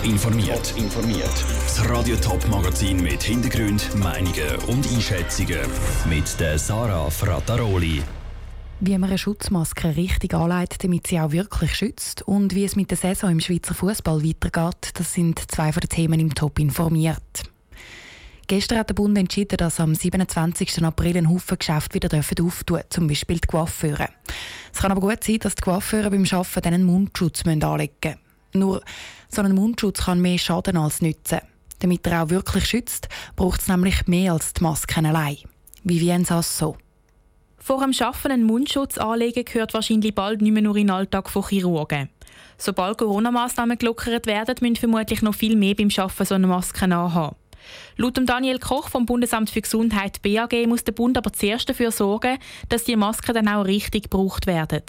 Top informiert. informiert. Das Radio Top Magazin mit Hintergrund, Meinungen und Einschätzungen mit der Sarah Frataroli. Wie man eine Schutzmaske richtig anlegt, damit sie auch wirklich schützt und wie es mit der Saison im Schweizer Fußball weitergeht, das sind zwei von den Themen im Top informiert. Gestern hat der Bund entschieden, dass am 27. April ein Haufen Geschäfte wieder auftun dürfen, zum Beispiel die Coiffeure. Es kann aber gut sein, dass die Coiffeure beim Arbeiten einen Mundschutz anlegen müssen. Nur so ein Mundschutz kann mehr schaden als nützen. Damit er auch wirklich schützt, braucht es nämlich mehr als die Masken allein. Vivien Sasso. Vor dem Schaffen einen Mundschutz anlegen gehört wahrscheinlich bald nicht mehr nur in den Alltag von Chirurgen. Sobald Corona-Massnahmen gelockert werden, müssen vermutlich noch viel mehr beim Schaffen so eine Maske anhaben. Laut Daniel Koch vom Bundesamt für Gesundheit BAG muss der Bund aber zuerst dafür sorgen, dass die Masken dann auch richtig gebraucht werden.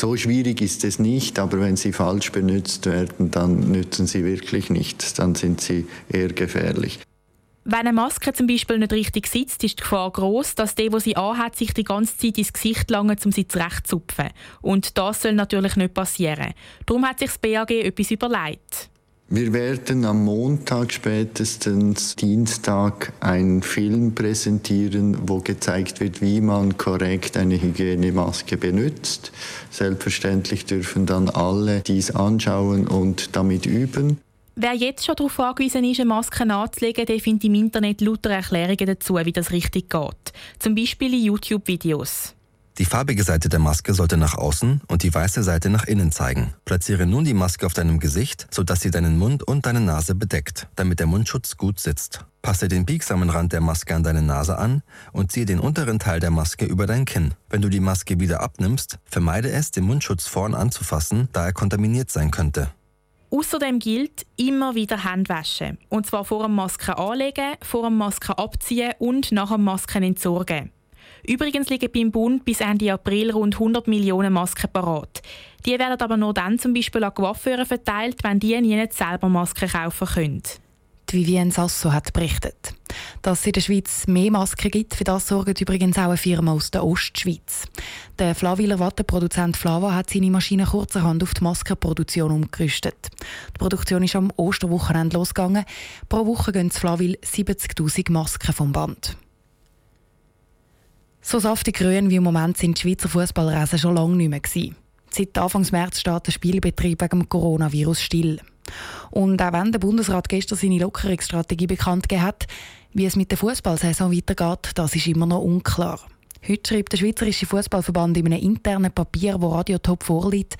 So schwierig ist es nicht, aber wenn sie falsch benutzt werden, dann nützen sie wirklich nichts. Dann sind sie eher gefährlich. Wenn eine Maske zum Beispiel nicht richtig sitzt, ist die Gefahr groß, dass der, der sie anhat, sich die ganze Zeit ins Gesicht langt, um sie zurechtzupfen. Und das soll natürlich nicht passieren. Darum hat sich das BAG etwas überlegt. Wir werden am Montag spätestens Dienstag einen Film präsentieren, wo gezeigt wird, wie man korrekt eine Hygienemaske benutzt. Selbstverständlich dürfen dann alle dies anschauen und damit üben. Wer jetzt schon darauf angewiesen ist, eine Maske anzulegen, der findet im Internet lauter Erklärungen dazu, wie das richtig geht. Zum Beispiel in YouTube-Videos. Die farbige Seite der Maske sollte nach außen und die weiße Seite nach innen zeigen. Platziere nun die Maske auf deinem Gesicht, sodass sie deinen Mund und deine Nase bedeckt, damit der Mundschutz gut sitzt. Passe den biegsamen Rand der Maske an deine Nase an und ziehe den unteren Teil der Maske über dein Kinn. Wenn du die Maske wieder abnimmst, vermeide es, den Mundschutz vorn anzufassen, da er kontaminiert sein könnte. Außerdem gilt immer wieder Hände. Und zwar vor dem Masken anlegen, vor dem Masken abziehen und nach dem Masken entsorgen. Übrigens liegen beim Bund bis Ende April rund 100 Millionen Masken parat. Die werden aber nur dann zum Beispiel an Coiffeure verteilt, wenn die nicht selber Masken kaufen können. Vivienne Sasso hat berichtet. Dass es in der Schweiz mehr Masken gibt, für das sorgt übrigens auch eine Firma aus der Ostschweiz. Der Flawiler Wattenproduzent Flava hat seine Maschine kurzerhand auf die Maskenproduktion umgerüstet. Die Produktion ist am Osterwochenende losgegangen. Pro Woche gehen zu Flawil 70'000 Masken vom Band. So saftig grün wie im Moment sind die Schweizer Fußballreisen schon lange nicht mehr. Gewesen. Seit Anfang März steht der Spielbetrieb wegen dem Coronavirus still. Und auch wenn der Bundesrat gestern seine Lockerungsstrategie bekannt gegeben hat, wie es mit der Fußballsaison weitergeht, das ist immer noch unklar. Heute schreibt der Schweizerische Fußballverband in einem internen Papier, wo Radiotop vorliegt,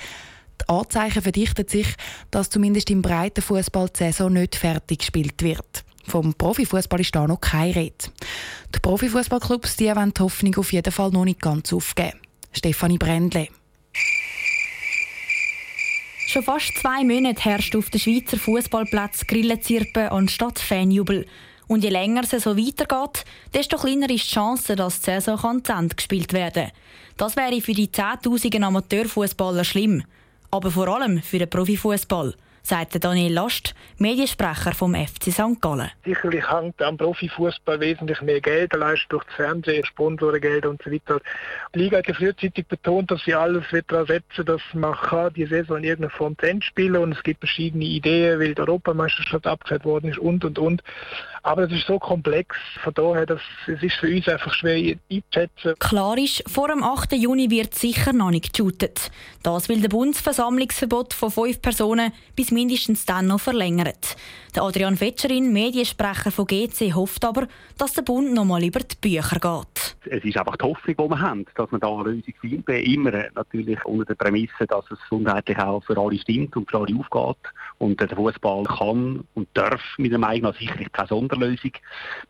die Anzeichen verdichten sich, dass zumindest im breiten Fußball die Saison nicht fertig gespielt wird. Vom Profifußball ist da noch keine Rede. Die Profifußballclubs wollen die Hoffnung auf jeden Fall noch nicht ganz aufgeben. Stefanie Brändle. Schon fast zwei Monate herrscht auf dem Schweizer Fußballplatz Grillenzirpen anstatt Fanjubel. Und je länger es so weitergeht, desto kleiner ist die Chance, dass die Saison zu Ende gespielt werden kann. Das wäre für die Zehntausenden Amateurfußballer schlimm. Aber vor allem für den Profifußball sagt Daniel Last, Mediensprecher vom FC St. Gallen. Sicherlich hängt am Profifußball wesentlich mehr Geld, allein durch das Fernsehen, Sponsorengeld und so weiter. Die Liga hat ja frühzeitig betont, dass sie alles daran setzen, dass man kann die Saison in irgendeiner Form zu Ende spielen und es gibt verschiedene Ideen, weil die Europameisterschaft abgesagt worden ist und und und. Aber es ist so komplex, von daher, dass es ist für uns einfach schwer einzuschätzen. Klar ist, vor dem 8. Juni wird sicher noch nicht geshootet. Das will der Bundesversammlungsverbot von fünf Personen bis mindestens dann noch verlängert. Der Adrian Fetscherin, Mediensprecher von GC, hofft aber, dass der Bund noch mal über die Bücher geht. Es ist einfach die Hoffnung, die wir haben, dass man da eine Lösung findet. Immer natürlich unter der Prämisse, dass es gesundheitlich auch für alle stimmt und für alle aufgeht. Und der Fußball kann und darf mit dem eigenen sicherlich keine Sonderlösung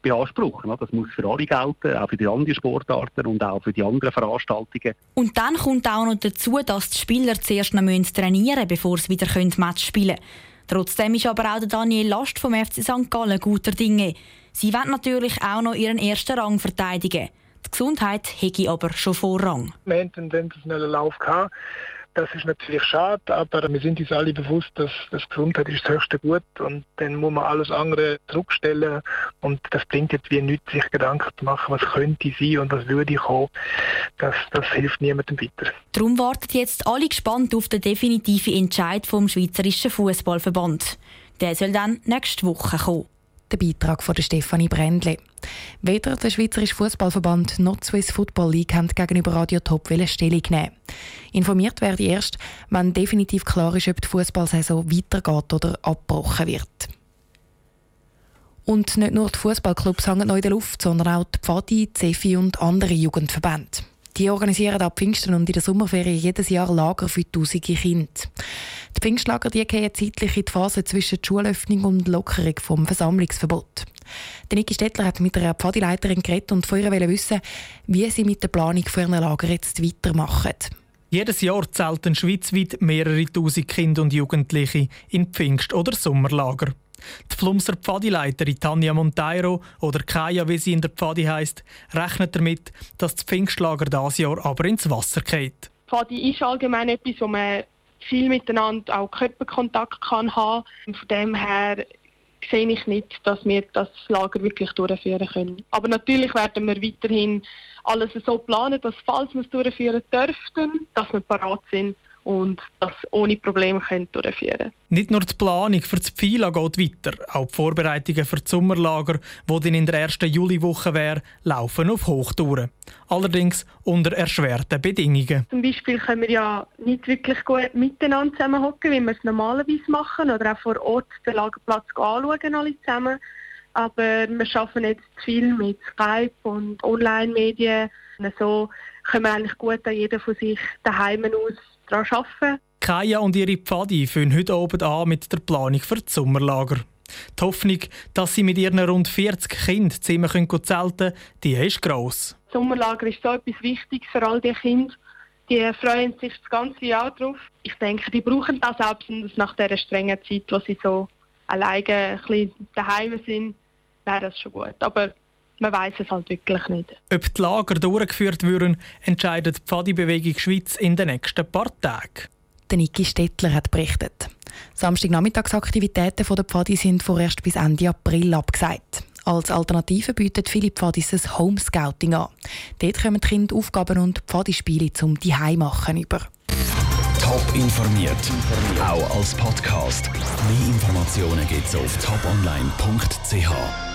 beanspruchen. Das muss für alle gelten, auch für die anderen Sportarten und auch für die anderen Veranstaltungen. Und dann kommt auch noch dazu, dass die Spieler zuerst noch trainieren müssen, bevor sie wieder Match spielen können. Trotzdem ist aber auch der Daniel Last vom FC St. Gallen guter Dinge. Sie wollen natürlich auch noch ihren ersten Rang verteidigen. Die Gesundheit hätte aber schon Vorrang. Wir hatten einen sensationellen Lauf gehabt. Das ist natürlich schade, aber wir sind uns alle bewusst, dass das Gesundheit ist das höchste Gut und dann muss man alles andere zurückstellen und das bringt jetzt wie nichts, sich Gedanken zu machen, was könnte sein und was würde kommen. Das, das hilft niemandem weiter. Darum warten jetzt alle gespannt auf den definitiven Entscheid vom Schweizerischen Fußballverband. Der soll dann nächste Woche kommen. Der Beitrag von Stefanie Brändle. Weder der Schweizerische Fußballverband noch die Swiss Football League haben gegenüber Radio Top Stellung nehmen. Informiert werde ich erst, wenn definitiv klar ist, ob die Fußballsaison weitergeht oder abgebrochen wird. Und nicht nur die Fußballclubs hängen noch in der Luft, sondern auch die Pfadi, Zefi und andere Jugendverbände. Die organisieren ab Pfingsten und in der Sommerferien jedes Jahr Lager für tausende Kinder. Die Pfingstlager die gehen zeitlich in die Phase zwischen Schulöffnung und Lockerung vom Versammlungsverbot. Der Niki Stettler hat mit einer Pfadileiterin geredet und von ihr wissen, wie sie mit der Planung für ein Lager jetzt weitermachen. Jedes Jahr zelten schweizweit mehrere tausend Kinder und Jugendliche in Pfingst- oder Sommerlager. Die Flumser Pfadileiterin Tanja Monteiro oder Kaya, wie sie in der Pfadi heisst, rechnet damit, dass das Pfingstlager dieses Jahr aber ins Wasser geht. Pfadi ist allgemein etwas, wo man viel miteinander auch Körperkontakt kann haben. Von dem her sehe ich nicht, dass wir das Lager wirklich durchführen können. Aber natürlich werden wir weiterhin alles so planen, dass falls wir es durchführen dürften, dass wir parat sind und das ohne Probleme durchführen können. Nicht nur die Planung für das Pfila geht weiter, auch die Vorbereitungen für das Sommerlager, wo dann in der ersten Juliwoche wäre, laufen auf Hochtouren. Allerdings unter erschwerten Bedingungen. Zum Beispiel können wir ja nicht wirklich gut miteinander zusammenhocken, wie wir es normalerweise machen, oder auch vor Ort den Lagerplatz anschauen, alle zusammen. Aber wir arbeiten jetzt viel mit Skype und Online-Medien. So können wir eigentlich gut an jeder von sich daheim aus daran arbeiten. Kaya und ihre Pfadi fangen heute Abend an mit der Planung für das Sommerlager. Die Hoffnung, dass sie mit ihren rund 40 Kindern zusammen zelten können, die ist gross. Das Sommerlager ist so etwas Wichtiges für all die Kinder. Die freuen sich das ganze Jahr drauf. Ich denke, die brauchen das auch besonders nach dieser strengen Zeit, wo sie so alleine ein bisschen daheim sind, wäre das schon gut. Aber man weiß es halt wirklich nicht. Ob die Lager durchgeführt würden, entscheidet die Pfadi-Bewegung Schweiz in den nächsten paar Tagen. Der Niki Stettler hat berichtet. Samstagnachmittagsaktivitäten der Pfadi sind vorerst bis Ende April abgesagt. Als Alternative bietet viele Pfadis ein Homescouting an. Dort kommen die Kinder Aufgaben und Pfadispiele zum machen über. Top informiert, auch als Podcast. Mehr Informationen gibt es auf toponline.ch.